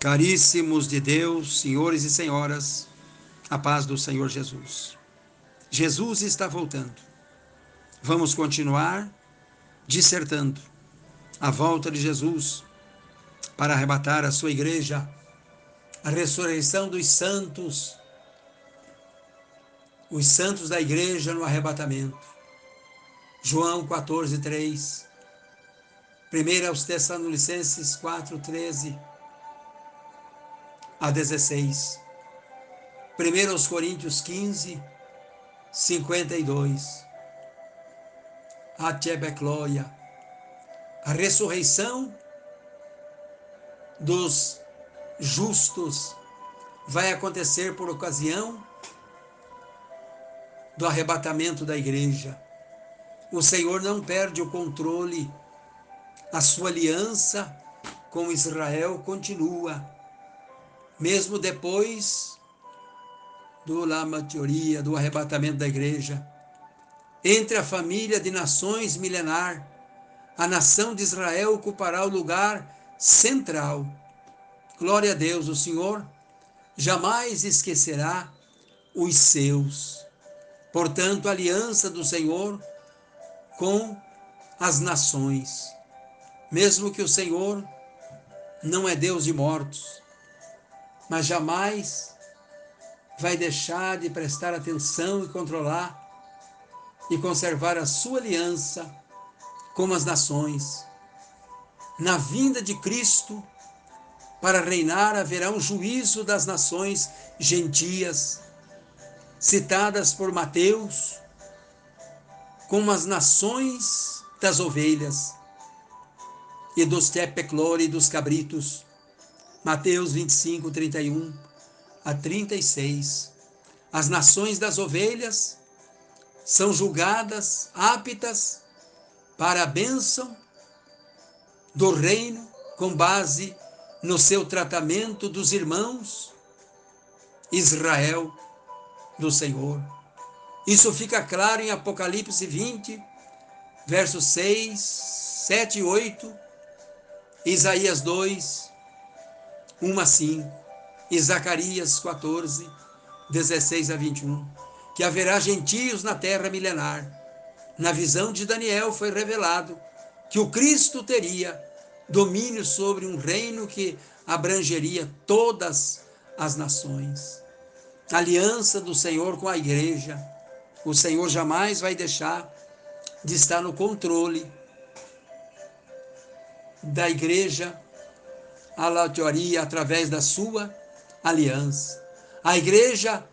Caríssimos de Deus, senhores e senhoras, a paz do Senhor Jesus. Jesus está voltando. Vamos continuar dissertando a volta de Jesus para arrebatar a sua igreja, a ressurreição dos santos, os santos da igreja no arrebatamento. João 14, 3. 1 aos Tessalonicenses 4, 13 a 16. 1 Coríntios 15, 52. A Tebeclóia, a ressurreição dos justos vai acontecer por ocasião do arrebatamento da igreja. O Senhor não perde o controle, a sua aliança com Israel continua mesmo depois do Lama Teoria, do arrebatamento da igreja, entre a família de nações milenar, a nação de Israel ocupará o lugar central. Glória a Deus, o Senhor jamais esquecerá os seus. Portanto, a aliança do Senhor com as nações. Mesmo que o Senhor não é Deus de mortos, mas jamais vai deixar de prestar atenção e controlar e conservar a sua aliança com as nações. Na vinda de Cristo, para reinar, haverá um juízo das nações gentias, citadas por Mateus como as nações das ovelhas e dos tepeclore e dos cabritos Mateus 25, 31 a 36. As nações das ovelhas são julgadas aptas para a bênção do reino com base no seu tratamento dos irmãos Israel do Senhor. Isso fica claro em Apocalipse 20, versos 6, 7 e 8, Isaías 2, 1 a 5, e Zacarias 14, 16 a 21, que haverá gentios na terra milenar. Na visão de Daniel foi revelado que o Cristo teria domínio sobre um reino que abrangeria todas as nações. aliança do Senhor com a igreja. O Senhor jamais vai deixar de estar no controle da igreja a teoria através da sua aliança. A igreja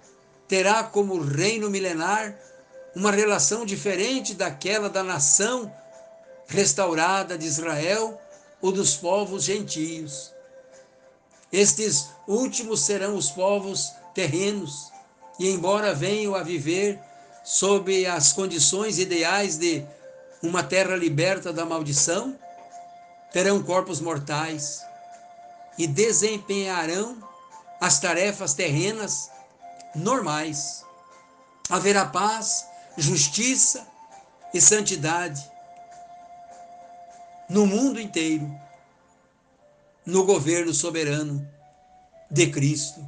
terá como reino milenar uma relação diferente daquela da nação restaurada de Israel ou dos povos gentios. Estes últimos serão os povos terrenos, e embora venham a viver sob as condições ideais de uma terra liberta da maldição, terão corpos mortais e desempenharão as tarefas terrenas normais. Haverá paz, justiça e santidade no mundo inteiro, no governo soberano de Cristo.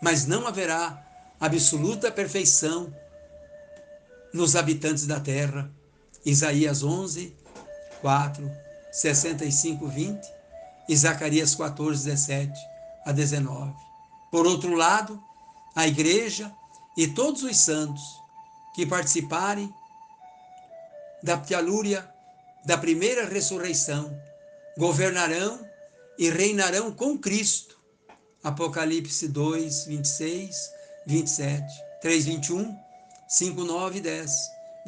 Mas não haverá absoluta perfeição nos habitantes da terra. Isaías 11, 4, 65, 20 e Zacarias 14, 17 a 19. Por outro lado, a igreja e todos os santos que participarem da Ptialúria, da primeira ressurreição, governarão e reinarão com Cristo. Apocalipse 2, 26, 27, 3, 21, 5, 9 10,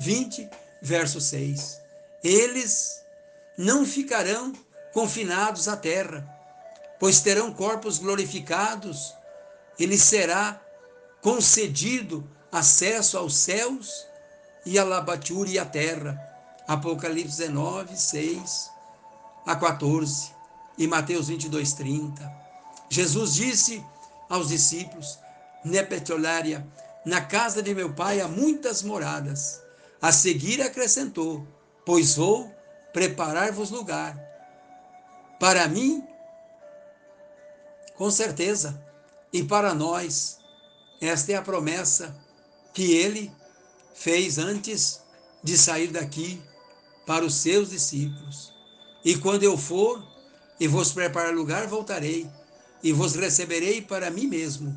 20, verso 6. Eles não ficarão confinados à terra, pois terão corpos glorificados, e lhes será concedido acesso aos céus e a Labature e a terra. Apocalipse 19, 6 a 14 e Mateus 22, 30. Jesus disse aos discípulos, Nepetolária, na casa de meu pai há muitas moradas. A seguir acrescentou, pois vou preparar-vos lugar para mim, Com certeza. E para nós, esta é a promessa que ele fez antes de sair daqui para os seus discípulos. E quando eu for e vos preparar lugar, voltarei e vos receberei para mim mesmo.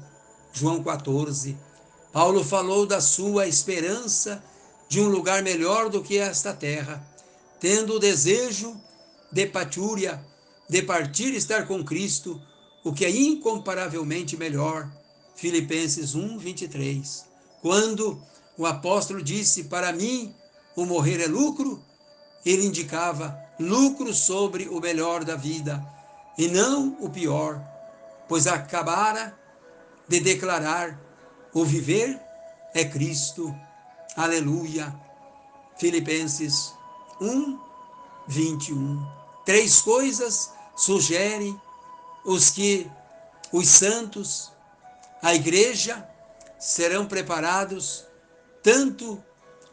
João 14. Paulo falou da sua esperança de um lugar melhor do que esta terra, tendo o desejo de patúria, de partir e estar com Cristo, o que é incomparavelmente melhor. Filipenses 1, 23. Quando o apóstolo disse: Para mim, o morrer é lucro, ele indicava lucro sobre o melhor da vida, e não o pior, pois acabara de declarar: o viver é Cristo. Aleluia. Filipenses 1, 21. Três coisas sugerem os que os santos, a igreja, serão preparados tanto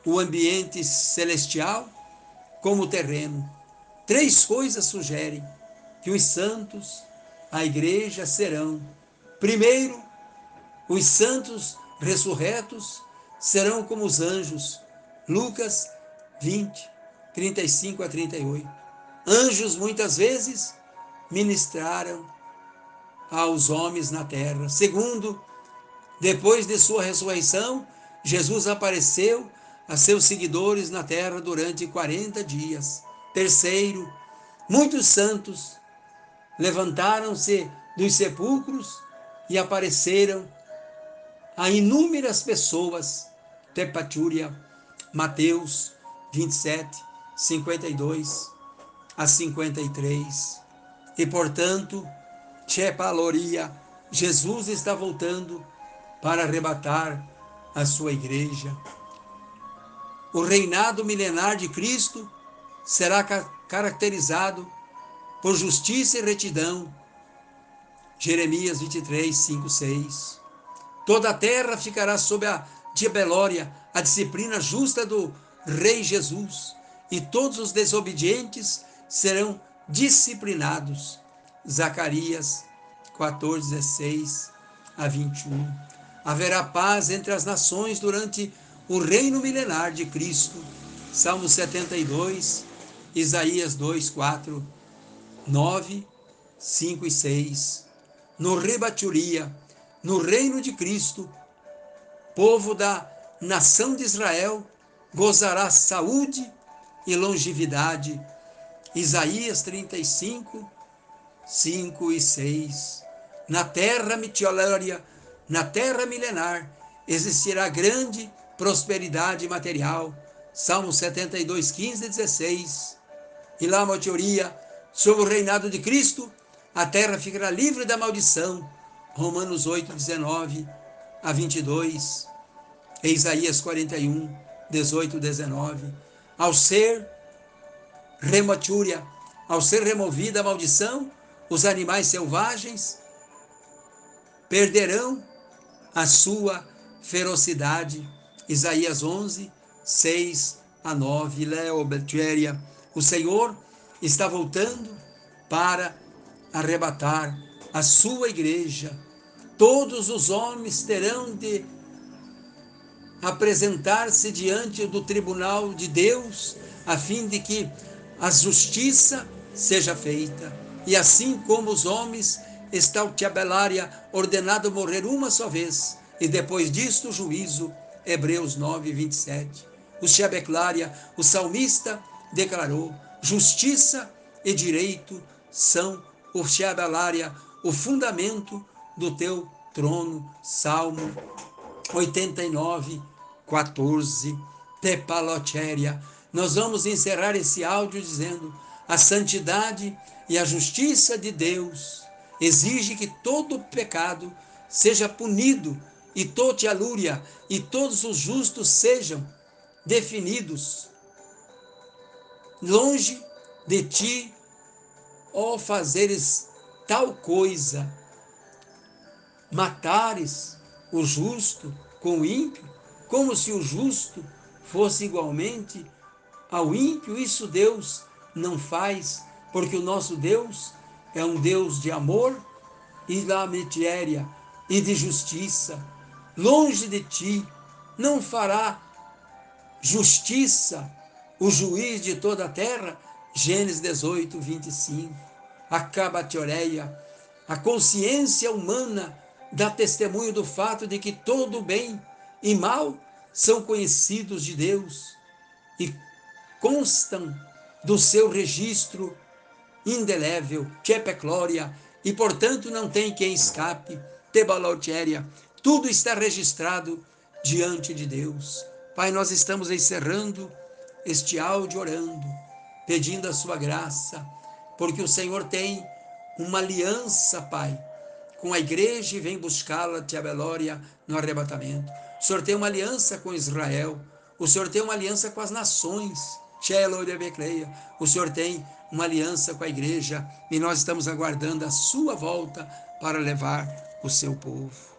o ambiente celestial como o terreno. Três coisas sugerem que os santos, a igreja, serão. Primeiro, os santos ressurretos serão como os anjos. Lucas 20, 35 a 38. Anjos muitas vezes ministraram aos homens na terra. Segundo, depois de sua ressurreição, Jesus apareceu a seus seguidores na terra durante 40 dias. Terceiro, muitos santos levantaram-se dos sepulcros e apareceram a inúmeras pessoas. Tepatúria, Mateus 27, 52 a 53. E portanto, Tchepaloria, Jesus está voltando para arrebatar a sua igreja. O reinado milenar de Cristo será caracterizado por justiça e retidão. Jeremias 23, 5, 6. Toda a terra ficará sob a diabelória, a disciplina justa do Rei Jesus, e todos os desobedientes serão disciplinados. Zacarias 14, 16 a 21. Haverá paz entre as nações durante o reino milenar de Cristo. Salmo 72, Isaías 2, 4, 9, 5 e 6. No rebaturia, no reino de Cristo, povo da nação de Israel gozará saúde e longevidade. Isaías 35, 5 e 6. Na terra mitiolória, na terra milenar, existirá grande prosperidade material. Salmo 72, 15 e 16. E lá uma teoria sobre o reinado de Cristo, a terra ficará livre da maldição. Romanos 8, 19 a 22. E Isaías 41, 18 e 19. Ao ser rematúria, ao ser removida a maldição, os animais selvagens perderão a sua ferocidade. Isaías 11, 6 a 9. Leo Beltieria. O Senhor está voltando para arrebatar a sua igreja. Todos os homens terão de apresentar-se diante do tribunal de Deus, a fim de que a justiça seja feita. E assim como os homens, está o Tiabelária ordenado morrer uma só vez, e depois disto o juízo. Hebreus 9, 27. O Tiabeclária, o salmista, declarou: justiça e direito são o Tiabelária, o fundamento do teu trono. Salmo 89, 14. Tepalotéria. Nós vamos encerrar esse áudio dizendo: a santidade e a justiça de Deus exige que todo pecado seja punido e toda a lúria e todos os justos sejam definidos. Longe de ti, ó fazeres tal coisa, matares o justo com o ímpio, como se o justo fosse igualmente ao ímpio, isso Deus não faz, porque o nosso Deus é um Deus de amor, e da miséria e de justiça. Longe de ti não fará justiça o juiz de toda a terra. Gênesis 18, 25. Acaba a teoreia. A consciência humana dá testemunho do fato de que todo bem e mal são conhecidos de Deus e constam do seu registro indelével, glória, e portanto não tem quem escape, tebalotéria, tudo está registrado diante de Deus. Pai, nós estamos encerrando este áudio orando, pedindo a sua graça, porque o Senhor tem uma aliança, Pai, com a igreja e vem buscá-la, Tia Belória, no arrebatamento. O Senhor tem uma aliança com Israel, o Senhor tem uma aliança com as nações, o Senhor tem uma aliança com a igreja e nós estamos aguardando a sua volta para levar o seu povo.